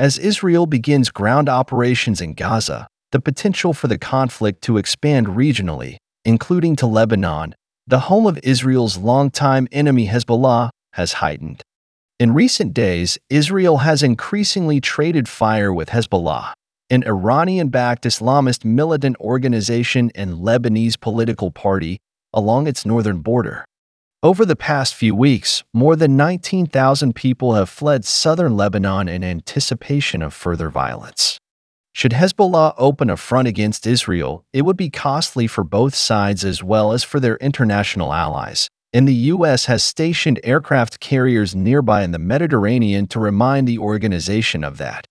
As Israel begins ground operations in Gaza, the potential for the conflict to expand regionally, including to Lebanon, the home of Israel's longtime enemy Hezbollah, has heightened. In recent days, Israel has increasingly traded fire with Hezbollah, an Iranian-backed Islamist militant organization and Lebanese political party, along its northern border. Over the past few weeks, more than 19,000 people have fled southern Lebanon in anticipation of further violence. Should Hezbollah open a front against Israel, it would be costly for both sides as well as for their international allies. And the U.S. has stationed aircraft carriers nearby in the Mediterranean to remind the organization of that.